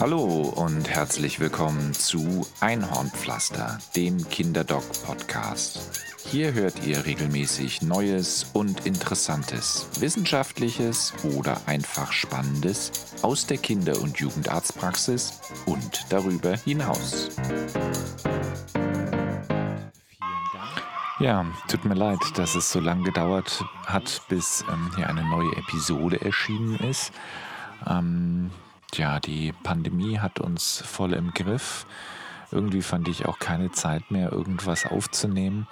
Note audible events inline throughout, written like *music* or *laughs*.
Hallo und herzlich willkommen zu Einhornpflaster, dem Kinderdoc-Podcast. Hier hört ihr regelmäßig Neues und Interessantes, Wissenschaftliches oder einfach Spannendes aus der Kinder- und Jugendarztpraxis und darüber hinaus. Ja, tut mir leid, dass es so lange gedauert hat, bis ähm, hier eine neue Episode erschienen ist. Ähm, ja, die Pandemie hat uns voll im Griff. Irgendwie fand ich auch keine Zeit mehr, irgendwas aufzunehmen.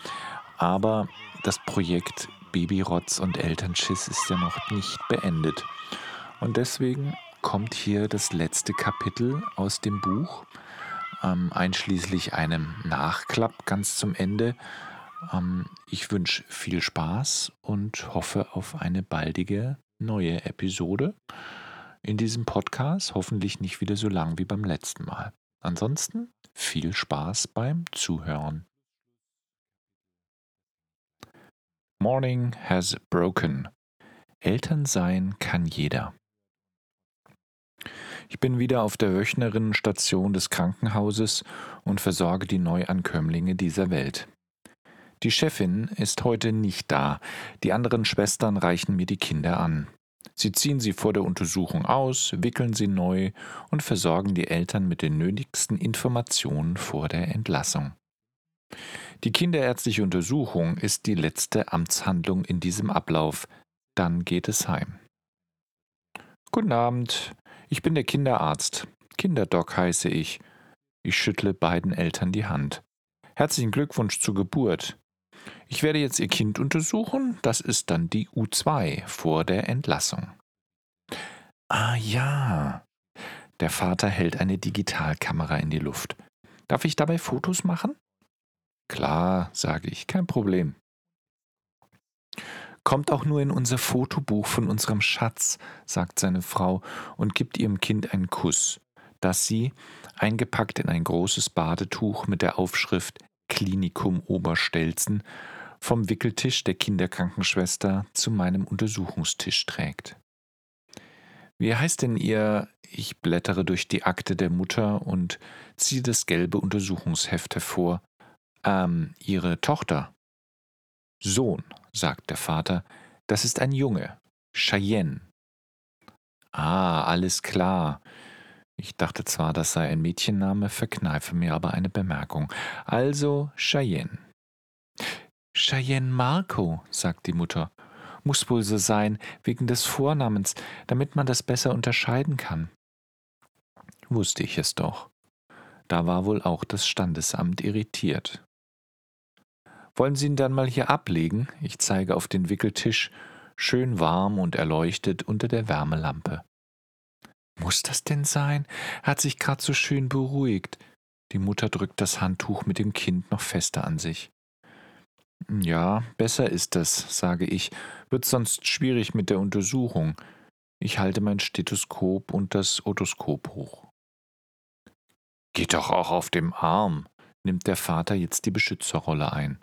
Aber das Projekt Babyrotz und Elternschiss ist ja noch nicht beendet. Und deswegen kommt hier das letzte Kapitel aus dem Buch, ähm, einschließlich einem Nachklapp ganz zum Ende. Ähm, ich wünsche viel Spaß und hoffe auf eine baldige neue Episode in diesem Podcast, hoffentlich nicht wieder so lang wie beim letzten Mal. Ansonsten viel Spaß beim Zuhören. Morning has broken. Eltern sein kann jeder. Ich bin wieder auf der Wöchnerinnenstation des Krankenhauses und versorge die Neuankömmlinge dieser Welt. Die Chefin ist heute nicht da, die anderen Schwestern reichen mir die Kinder an. Sie ziehen sie vor der Untersuchung aus, wickeln sie neu und versorgen die Eltern mit den nötigsten Informationen vor der Entlassung. Die kinderärztliche Untersuchung ist die letzte Amtshandlung in diesem Ablauf. Dann geht es heim. Guten Abend, ich bin der Kinderarzt. Kinderdoc heiße ich. Ich schüttle beiden Eltern die Hand. Herzlichen Glückwunsch zur Geburt. Ich werde jetzt Ihr Kind untersuchen. Das ist dann die U2 vor der Entlassung. Ah ja. Der Vater hält eine Digitalkamera in die Luft. Darf ich dabei Fotos machen? Klar, sage ich, kein Problem. Kommt auch nur in unser Fotobuch von unserem Schatz, sagt seine Frau und gibt ihrem Kind einen Kuss, das sie, eingepackt in ein großes Badetuch mit der Aufschrift Klinikum Oberstelzen, vom Wickeltisch der Kinderkrankenschwester zu meinem Untersuchungstisch trägt. Wie heißt denn Ihr? Ich blättere durch die Akte der Mutter und ziehe das gelbe Untersuchungsheft hervor. Ähm, Ihre Tochter. Sohn, sagt der Vater, das ist ein Junge. Cheyenne. Ah, alles klar. Ich dachte zwar, das sei ein Mädchenname, verkneife mir aber eine Bemerkung. Also Cheyenne. Cheyenne Marco, sagt die Mutter. Muss wohl so sein, wegen des Vornamens, damit man das besser unterscheiden kann. Wusste ich es doch. Da war wohl auch das Standesamt irritiert. Wollen Sie ihn dann mal hier ablegen? Ich zeige auf den Wickeltisch, schön warm und erleuchtet unter der Wärmelampe. Muss das denn sein? Er hat sich grad so schön beruhigt. Die Mutter drückt das Handtuch mit dem Kind noch fester an sich. Ja, besser ist das, sage ich, wird sonst schwierig mit der Untersuchung. Ich halte mein Stethoskop und das Otoskop hoch. Geht doch auch auf dem Arm, nimmt der Vater jetzt die Beschützerrolle ein.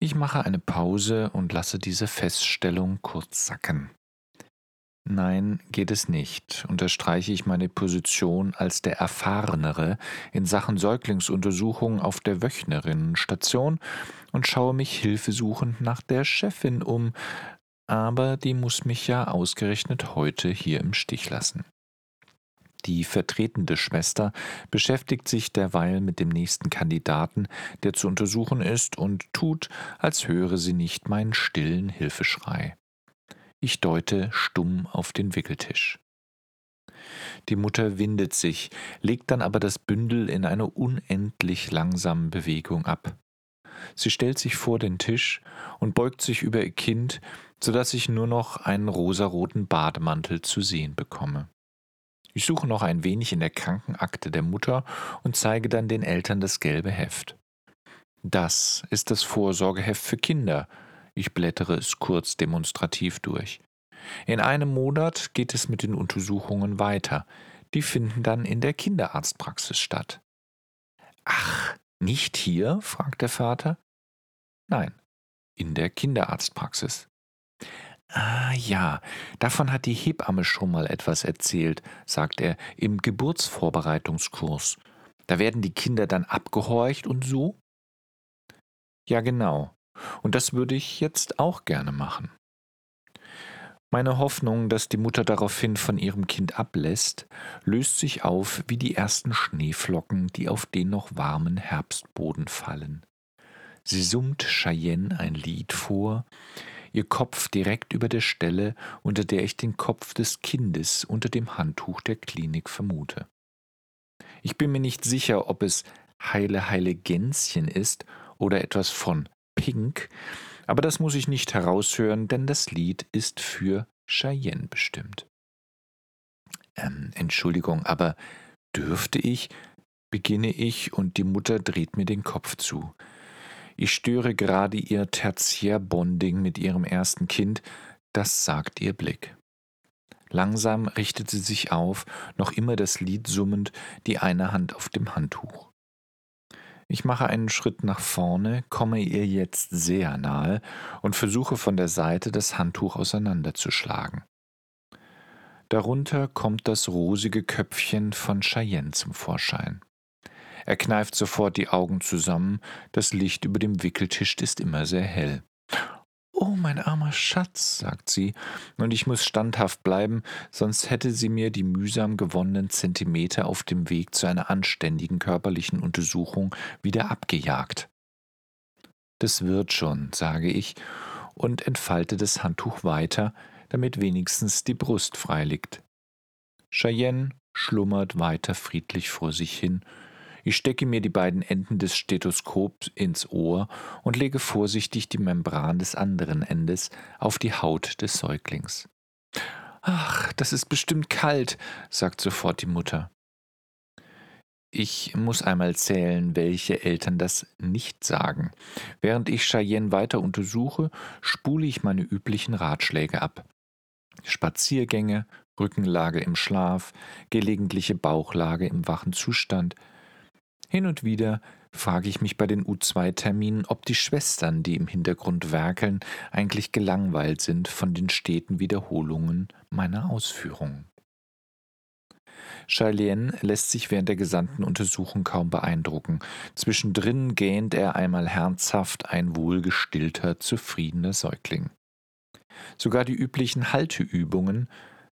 Ich mache eine Pause und lasse diese Feststellung kurz sacken. Nein, geht es nicht, unterstreiche ich meine Position als der Erfahrenere in Sachen Säuglingsuntersuchung auf der Wöchnerinnenstation und schaue mich hilfesuchend nach der Chefin um, aber die muss mich ja ausgerechnet heute hier im Stich lassen. Die vertretende Schwester beschäftigt sich derweil mit dem nächsten Kandidaten, der zu untersuchen ist, und tut, als höre sie nicht meinen stillen Hilfeschrei. Ich deute stumm auf den Wickeltisch. Die Mutter windet sich, legt dann aber das Bündel in einer unendlich langsamen Bewegung ab. Sie stellt sich vor den Tisch und beugt sich über ihr Kind, so dass ich nur noch einen rosaroten Bademantel zu sehen bekomme. Ich suche noch ein wenig in der Krankenakte der Mutter und zeige dann den Eltern das gelbe Heft. Das ist das Vorsorgeheft für Kinder, ich blättere es kurz demonstrativ durch. In einem Monat geht es mit den Untersuchungen weiter. Die finden dann in der Kinderarztpraxis statt. Ach, nicht hier? fragt der Vater. Nein, in der Kinderarztpraxis. Ah ja, davon hat die Hebamme schon mal etwas erzählt, sagt er, im Geburtsvorbereitungskurs. Da werden die Kinder dann abgehorcht und so? Ja, genau. Und das würde ich jetzt auch gerne machen. Meine Hoffnung, dass die Mutter daraufhin von ihrem Kind ablässt, löst sich auf wie die ersten Schneeflocken, die auf den noch warmen Herbstboden fallen. Sie summt Cheyenne ein Lied vor, ihr Kopf direkt über der Stelle, unter der ich den Kopf des Kindes unter dem Handtuch der Klinik vermute. Ich bin mir nicht sicher, ob es Heile Heile Gänschen ist oder etwas von Pink, aber das muss ich nicht heraushören, denn das Lied ist für Cheyenne bestimmt. Ähm, Entschuldigung, aber dürfte ich? beginne ich und die Mutter dreht mir den Kopf zu. Ich störe gerade ihr Tertiärbonding mit ihrem ersten Kind, das sagt ihr Blick. Langsam richtet sie sich auf, noch immer das Lied summend, die eine Hand auf dem Handtuch. Ich mache einen Schritt nach vorne, komme ihr jetzt sehr nahe und versuche von der Seite das Handtuch auseinanderzuschlagen. Darunter kommt das rosige Köpfchen von Cheyenne zum Vorschein. Er kneift sofort die Augen zusammen, das Licht über dem Wickeltisch ist immer sehr hell. Oh, mein armer Schatz, sagt sie, und ich muss standhaft bleiben, sonst hätte sie mir die mühsam gewonnenen Zentimeter auf dem Weg zu einer anständigen körperlichen Untersuchung wieder abgejagt. Das wird schon, sage ich und entfalte das Handtuch weiter, damit wenigstens die Brust frei liegt. Cheyenne schlummert weiter friedlich vor sich hin, ich stecke mir die beiden Enden des Stethoskops ins Ohr und lege vorsichtig die Membran des anderen Endes auf die Haut des Säuglings. Ach, das ist bestimmt kalt, sagt sofort die Mutter. Ich muss einmal zählen, welche Eltern das nicht sagen. Während ich Cheyenne weiter untersuche, spule ich meine üblichen Ratschläge ab. Spaziergänge, Rückenlage im Schlaf, gelegentliche Bauchlage im wachen Zustand, hin und wieder frage ich mich bei den U2-Terminen, ob die Schwestern, die im Hintergrund werkeln, eigentlich gelangweilt sind von den steten Wiederholungen meiner Ausführungen. Charlene lässt sich während der gesamten Untersuchung kaum beeindrucken. Zwischendrin gähnt er einmal herzhaft ein wohlgestillter, zufriedener Säugling. Sogar die üblichen Halteübungen,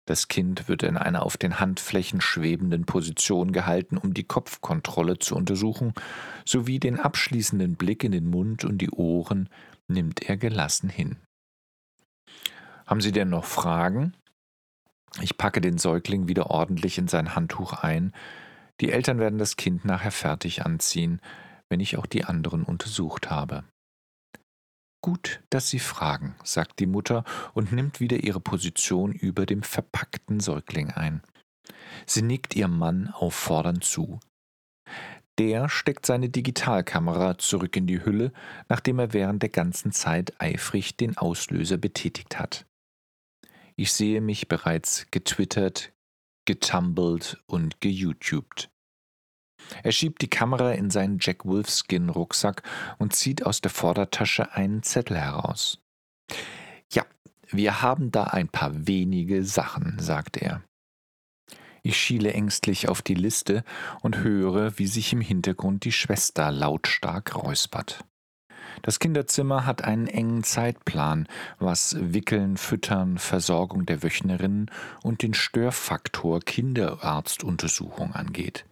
das Kind wird in einer auf den Handflächen schwebenden Position gehalten, um die Kopfkontrolle zu untersuchen, sowie den abschließenden Blick in den Mund und die Ohren nimmt er gelassen hin. Haben Sie denn noch Fragen? Ich packe den Säugling wieder ordentlich in sein Handtuch ein. Die Eltern werden das Kind nachher fertig anziehen, wenn ich auch die anderen untersucht habe. Gut, dass Sie fragen, sagt die Mutter und nimmt wieder ihre Position über dem verpackten Säugling ein. Sie nickt ihrem Mann auffordernd zu. Der steckt seine Digitalkamera zurück in die Hülle, nachdem er während der ganzen Zeit eifrig den Auslöser betätigt hat. Ich sehe mich bereits getwittert, getumbled und geYouTubed. Er schiebt die Kamera in seinen Jack Wolfskin Rucksack und zieht aus der Vordertasche einen Zettel heraus. Ja, wir haben da ein paar wenige Sachen, sagt er. Ich schiele ängstlich auf die Liste und höre, wie sich im Hintergrund die Schwester lautstark räuspert. Das Kinderzimmer hat einen engen Zeitplan, was Wickeln, Füttern, Versorgung der Wöchnerinnen und den Störfaktor Kinderarztuntersuchung angeht.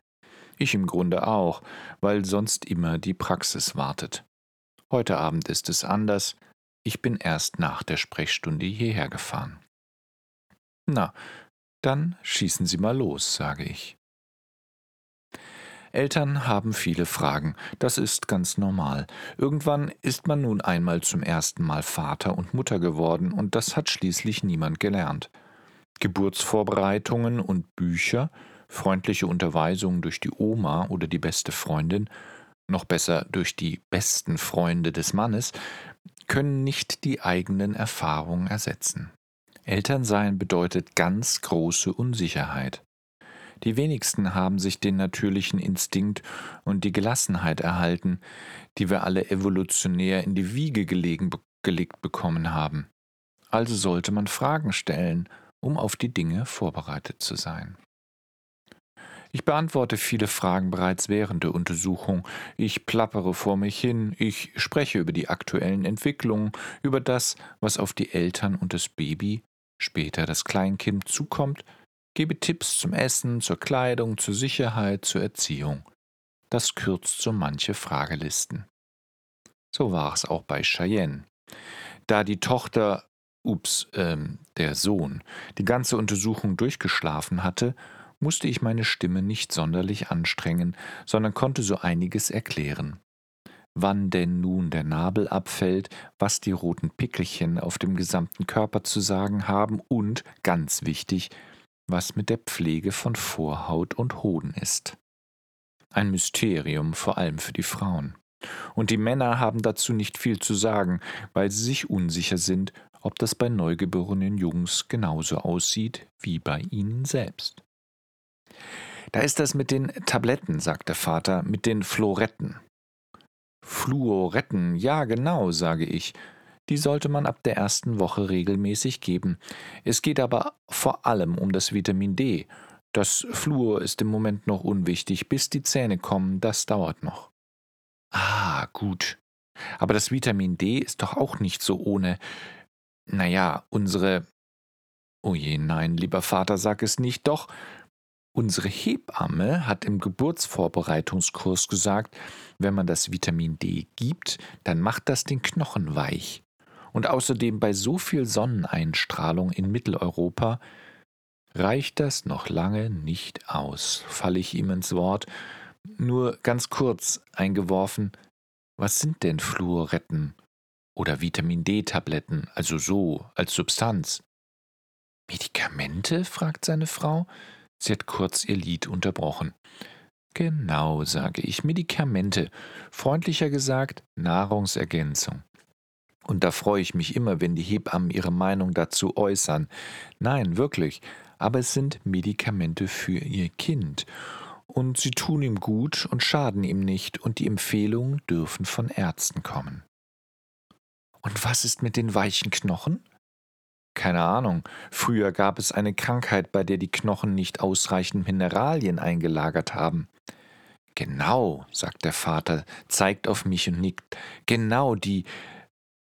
Ich im Grunde auch, weil sonst immer die Praxis wartet. Heute Abend ist es anders. Ich bin erst nach der Sprechstunde hierher gefahren. Na, dann schießen Sie mal los, sage ich. Eltern haben viele Fragen, das ist ganz normal. Irgendwann ist man nun einmal zum ersten Mal Vater und Mutter geworden, und das hat schließlich niemand gelernt. Geburtsvorbereitungen und Bücher freundliche Unterweisung durch die Oma oder die beste Freundin, noch besser durch die besten Freunde des Mannes, können nicht die eigenen Erfahrungen ersetzen. Elternsein bedeutet ganz große Unsicherheit. Die wenigsten haben sich den natürlichen Instinkt und die Gelassenheit erhalten, die wir alle evolutionär in die Wiege gelegen, gelegt bekommen haben. Also sollte man Fragen stellen, um auf die Dinge vorbereitet zu sein. Ich beantworte viele Fragen bereits während der Untersuchung. Ich plappere vor mich hin, ich spreche über die aktuellen Entwicklungen, über das, was auf die Eltern und das Baby, später das Kleinkind zukommt, gebe Tipps zum Essen, zur Kleidung, zur Sicherheit, zur Erziehung. Das kürzt so manche Fragelisten. So war es auch bei Cheyenne. Da die Tochter, ups, ähm, der Sohn, die ganze Untersuchung durchgeschlafen hatte, musste ich meine Stimme nicht sonderlich anstrengen, sondern konnte so einiges erklären. Wann denn nun der Nabel abfällt, was die roten Pickelchen auf dem gesamten Körper zu sagen haben und, ganz wichtig, was mit der Pflege von Vorhaut und Hoden ist. Ein Mysterium vor allem für die Frauen. Und die Männer haben dazu nicht viel zu sagen, weil sie sich unsicher sind, ob das bei neugeborenen Jungs genauso aussieht wie bei ihnen selbst. Da ist das mit den Tabletten, sagt der Vater, mit den Floretten. Fluoretten, ja genau, sage ich. Die sollte man ab der ersten Woche regelmäßig geben. Es geht aber vor allem um das Vitamin D. Das Fluor ist im Moment noch unwichtig, bis die Zähne kommen, das dauert noch. Ah, gut. Aber das Vitamin D ist doch auch nicht so ohne. Naja, unsere. Oh je, nein, lieber Vater, sag es nicht, doch. Unsere Hebamme hat im Geburtsvorbereitungskurs gesagt, wenn man das Vitamin D gibt, dann macht das den Knochen weich. Und außerdem bei so viel Sonneneinstrahlung in Mitteleuropa reicht das noch lange nicht aus, falle ich ihm ins Wort. Nur ganz kurz eingeworfen, was sind denn Fluoretten oder Vitamin D-Tabletten, also so als Substanz? Medikamente? fragt seine Frau. Sie hat kurz ihr Lied unterbrochen. Genau, sage ich, Medikamente. Freundlicher gesagt, Nahrungsergänzung. Und da freue ich mich immer, wenn die Hebammen ihre Meinung dazu äußern. Nein, wirklich, aber es sind Medikamente für ihr Kind. Und sie tun ihm gut und schaden ihm nicht, und die Empfehlungen dürfen von Ärzten kommen. Und was ist mit den weichen Knochen? Keine Ahnung. Früher gab es eine Krankheit, bei der die Knochen nicht ausreichend Mineralien eingelagert haben. Genau, sagt der Vater, zeigt auf mich und nickt. Genau die.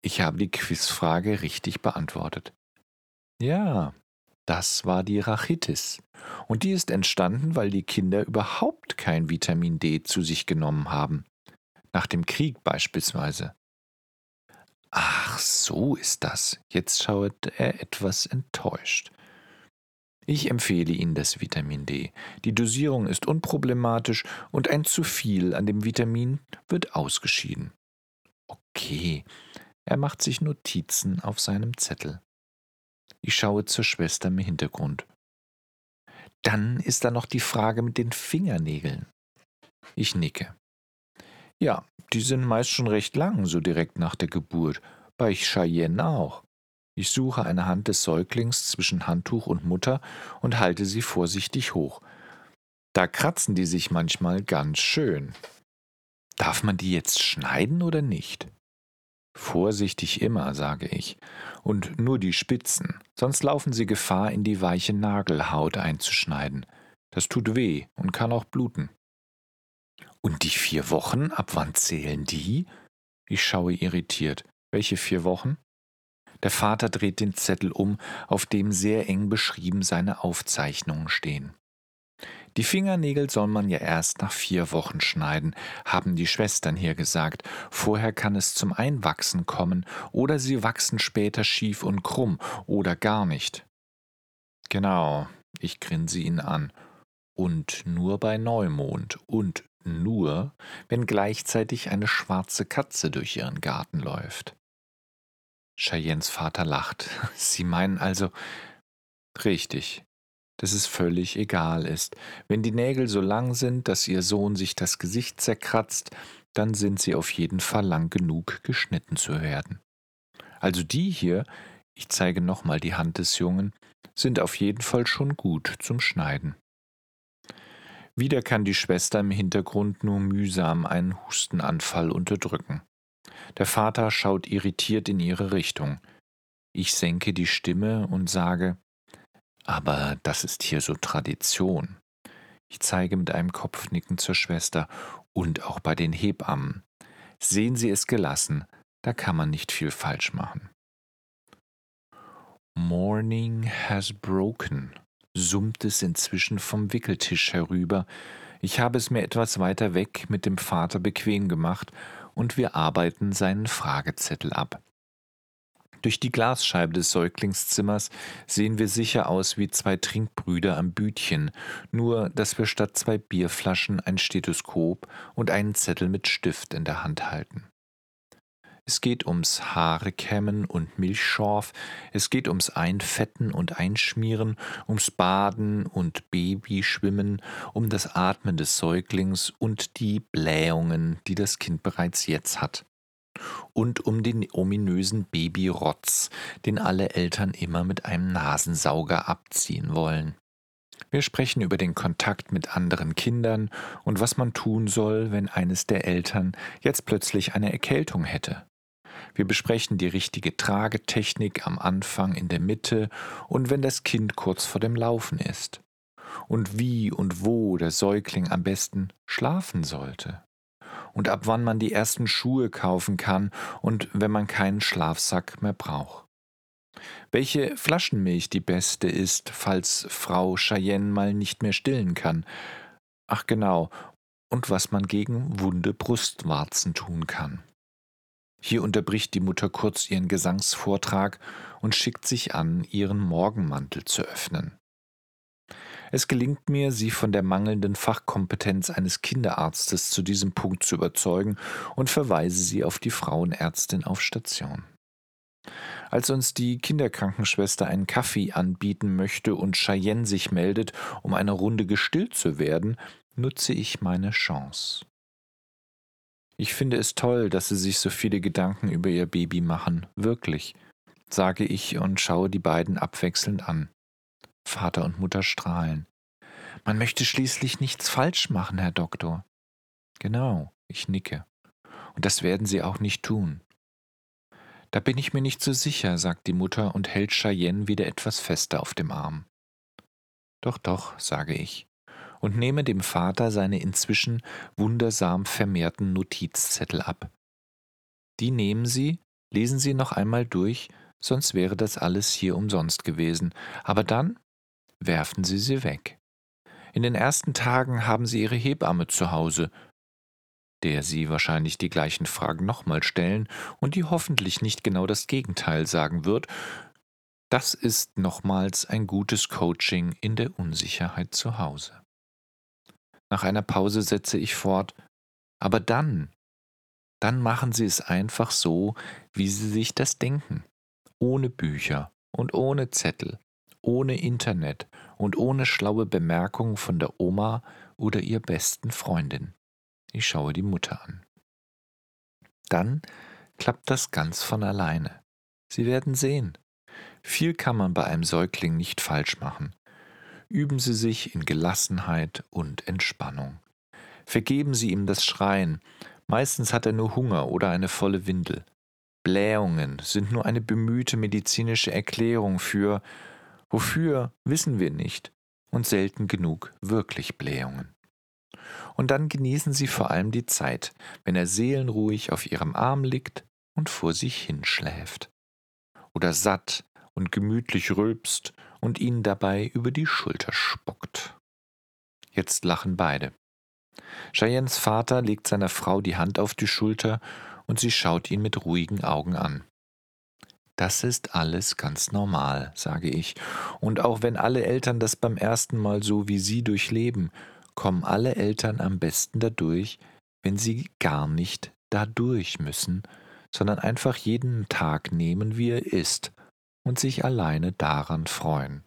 Ich habe die Quizfrage richtig beantwortet. Ja, das war die Rachitis. Und die ist entstanden, weil die Kinder überhaupt kein Vitamin D zu sich genommen haben. Nach dem Krieg beispielsweise. Ach, so ist das. Jetzt schaut er etwas enttäuscht. Ich empfehle Ihnen das Vitamin D. Die Dosierung ist unproblematisch und ein zu viel an dem Vitamin wird ausgeschieden. Okay, er macht sich Notizen auf seinem Zettel. Ich schaue zur Schwester im Hintergrund. Dann ist da noch die Frage mit den Fingernägeln. Ich nicke. Ja, die sind meist schon recht lang, so direkt nach der Geburt. Bei Cheyenne auch. Ich suche eine Hand des Säuglings zwischen Handtuch und Mutter und halte sie vorsichtig hoch. Da kratzen die sich manchmal ganz schön. Darf man die jetzt schneiden oder nicht? Vorsichtig immer, sage ich, und nur die Spitzen, sonst laufen sie Gefahr, in die weiche Nagelhaut einzuschneiden. Das tut weh und kann auch bluten. Und die vier Wochen, ab wann zählen die? Ich schaue irritiert. Welche vier Wochen? Der Vater dreht den Zettel um, auf dem sehr eng beschrieben seine Aufzeichnungen stehen. Die Fingernägel soll man ja erst nach vier Wochen schneiden, haben die Schwestern hier gesagt. Vorher kann es zum Einwachsen kommen, oder sie wachsen später schief und krumm, oder gar nicht. Genau, ich grinse ihn an. Und nur bei Neumond und nur, wenn gleichzeitig eine schwarze Katze durch ihren Garten läuft. Cheyennes Vater lacht. *laughs* Sie meinen also. Richtig, dass es völlig egal ist. Wenn die Nägel so lang sind, dass ihr Sohn sich das Gesicht zerkratzt, dann sind sie auf jeden Fall lang genug, geschnitten zu werden. Also die hier, ich zeige nochmal die Hand des Jungen, sind auf jeden Fall schon gut zum Schneiden. Wieder kann die Schwester im Hintergrund nur mühsam einen Hustenanfall unterdrücken. Der Vater schaut irritiert in ihre Richtung. Ich senke die Stimme und sage, aber das ist hier so Tradition. Ich zeige mit einem Kopfnicken zur Schwester und auch bei den Hebammen. Sehen Sie es gelassen, da kann man nicht viel falsch machen. Morning has broken, summt es inzwischen vom Wickeltisch herüber. Ich habe es mir etwas weiter weg mit dem Vater bequem gemacht und wir arbeiten seinen Fragezettel ab. Durch die Glasscheibe des Säuglingszimmers sehen wir sicher aus wie zwei Trinkbrüder am Bütchen, nur dass wir statt zwei Bierflaschen ein Stethoskop und einen Zettel mit Stift in der Hand halten. Es geht ums Haarekämmen und Milchschorf, es geht ums Einfetten und Einschmieren, ums Baden und Babyschwimmen, um das Atmen des Säuglings und die Blähungen, die das Kind bereits jetzt hat und um den ominösen Babyrotz, den alle Eltern immer mit einem Nasensauger abziehen wollen. Wir sprechen über den Kontakt mit anderen Kindern und was man tun soll, wenn eines der Eltern jetzt plötzlich eine Erkältung hätte. Wir besprechen die richtige Tragetechnik am Anfang, in der Mitte und wenn das Kind kurz vor dem Laufen ist. Und wie und wo der Säugling am besten schlafen sollte und ab wann man die ersten Schuhe kaufen kann und wenn man keinen Schlafsack mehr braucht. Welche Flaschenmilch die beste ist, falls Frau Cheyenne mal nicht mehr stillen kann. Ach genau, und was man gegen wunde Brustwarzen tun kann. Hier unterbricht die Mutter kurz ihren Gesangsvortrag und schickt sich an, ihren Morgenmantel zu öffnen. Es gelingt mir, sie von der mangelnden Fachkompetenz eines Kinderarztes zu diesem Punkt zu überzeugen und verweise sie auf die Frauenärztin auf Station. Als uns die Kinderkrankenschwester einen Kaffee anbieten möchte und Cheyenne sich meldet, um eine Runde gestillt zu werden, nutze ich meine Chance. Ich finde es toll, dass Sie sich so viele Gedanken über Ihr Baby machen, wirklich, sage ich und schaue die beiden abwechselnd an. Vater und Mutter strahlen. Man möchte schließlich nichts falsch machen, Herr Doktor. Genau, ich nicke. Und das werden Sie auch nicht tun. Da bin ich mir nicht so sicher, sagt die Mutter und hält Cheyenne wieder etwas fester auf dem Arm. Doch, doch, sage ich und nehme dem Vater seine inzwischen wundersam vermehrten Notizzettel ab. Die nehmen Sie, lesen Sie noch einmal durch, sonst wäre das alles hier umsonst gewesen, aber dann werfen Sie sie weg. In den ersten Tagen haben Sie Ihre Hebamme zu Hause, der Sie wahrscheinlich die gleichen Fragen nochmal stellen und die hoffentlich nicht genau das Gegenteil sagen wird. Das ist nochmals ein gutes Coaching in der Unsicherheit zu Hause. Nach einer Pause setze ich fort, aber dann, dann machen Sie es einfach so, wie Sie sich das denken, ohne Bücher und ohne Zettel ohne Internet und ohne schlaue Bemerkungen von der Oma oder ihr besten Freundin. Ich schaue die Mutter an. Dann klappt das ganz von alleine. Sie werden sehen. Viel kann man bei einem Säugling nicht falsch machen. Üben Sie sich in Gelassenheit und Entspannung. Vergeben Sie ihm das Schreien. Meistens hat er nur Hunger oder eine volle Windel. Blähungen sind nur eine bemühte medizinische Erklärung für Wofür wissen wir nicht und selten genug wirklich Blähungen. Und dann genießen sie vor allem die Zeit, wenn er seelenruhig auf ihrem Arm liegt und vor sich hinschläft. Oder satt und gemütlich rülpst und ihnen dabei über die Schulter spuckt. Jetzt lachen beide. Cheyennes Vater legt seiner Frau die Hand auf die Schulter und sie schaut ihn mit ruhigen Augen an. Das ist alles ganz normal, sage ich. Und auch wenn alle Eltern das beim ersten Mal so wie Sie durchleben, kommen alle Eltern am besten dadurch, wenn sie gar nicht dadurch müssen, sondern einfach jeden Tag nehmen, wie er ist, und sich alleine daran freuen.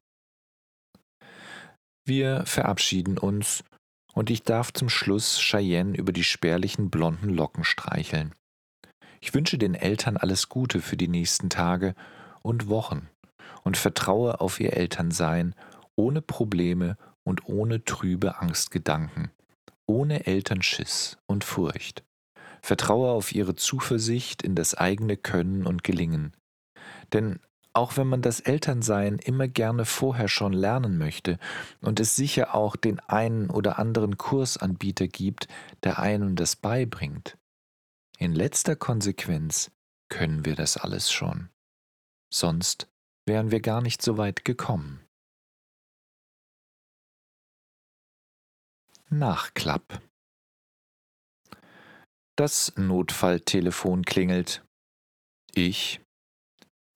Wir verabschieden uns, und ich darf zum Schluss Cheyenne über die spärlichen blonden Locken streicheln. Ich wünsche den Eltern alles Gute für die nächsten Tage und Wochen und vertraue auf ihr Elternsein ohne Probleme und ohne trübe Angstgedanken, ohne Elternschiss und Furcht. Vertraue auf ihre Zuversicht in das eigene Können und Gelingen. Denn auch wenn man das Elternsein immer gerne vorher schon lernen möchte und es sicher auch den einen oder anderen Kursanbieter gibt, der einem das beibringt. In letzter Konsequenz können wir das alles schon. Sonst wären wir gar nicht so weit gekommen. Nachklapp Das Notfalltelefon klingelt. Ich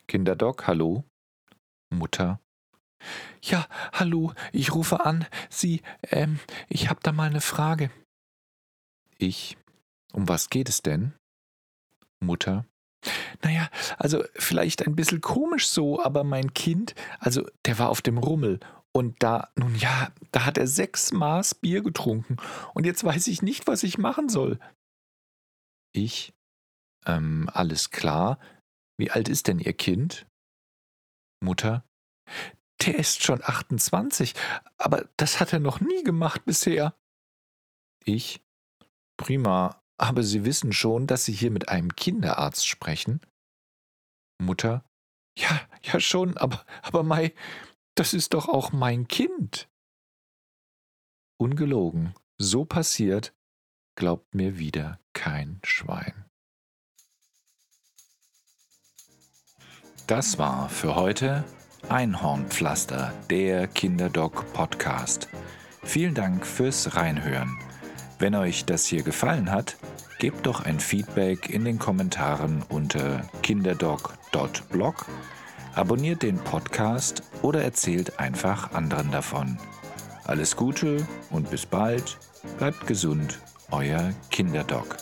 Kinderdoc, hallo? Mutter. Ja, hallo, ich rufe an. Sie, ähm, ich hab da mal eine Frage. Ich. Um was geht es denn? Mutter. Naja, also vielleicht ein bisschen komisch so, aber mein Kind, also der war auf dem Rummel und da, nun ja, da hat er sechs Maß Bier getrunken und jetzt weiß ich nicht, was ich machen soll. Ich. Ähm, alles klar. Wie alt ist denn Ihr Kind? Mutter. Der ist schon 28, aber das hat er noch nie gemacht bisher. Ich. Prima, aber Sie wissen schon, dass Sie hier mit einem Kinderarzt sprechen? Mutter. Ja, ja schon, aber, aber Mai, das ist doch auch mein Kind. Ungelogen, so passiert, glaubt mir wieder kein Schwein. Das war für heute Einhornpflaster, der Kinderdoc Podcast. Vielen Dank fürs Reinhören. Wenn euch das hier gefallen hat, gebt doch ein Feedback in den Kommentaren unter kinderdoc.blog, abonniert den Podcast oder erzählt einfach anderen davon. Alles Gute und bis bald, bleibt gesund, euer Kinderdoc.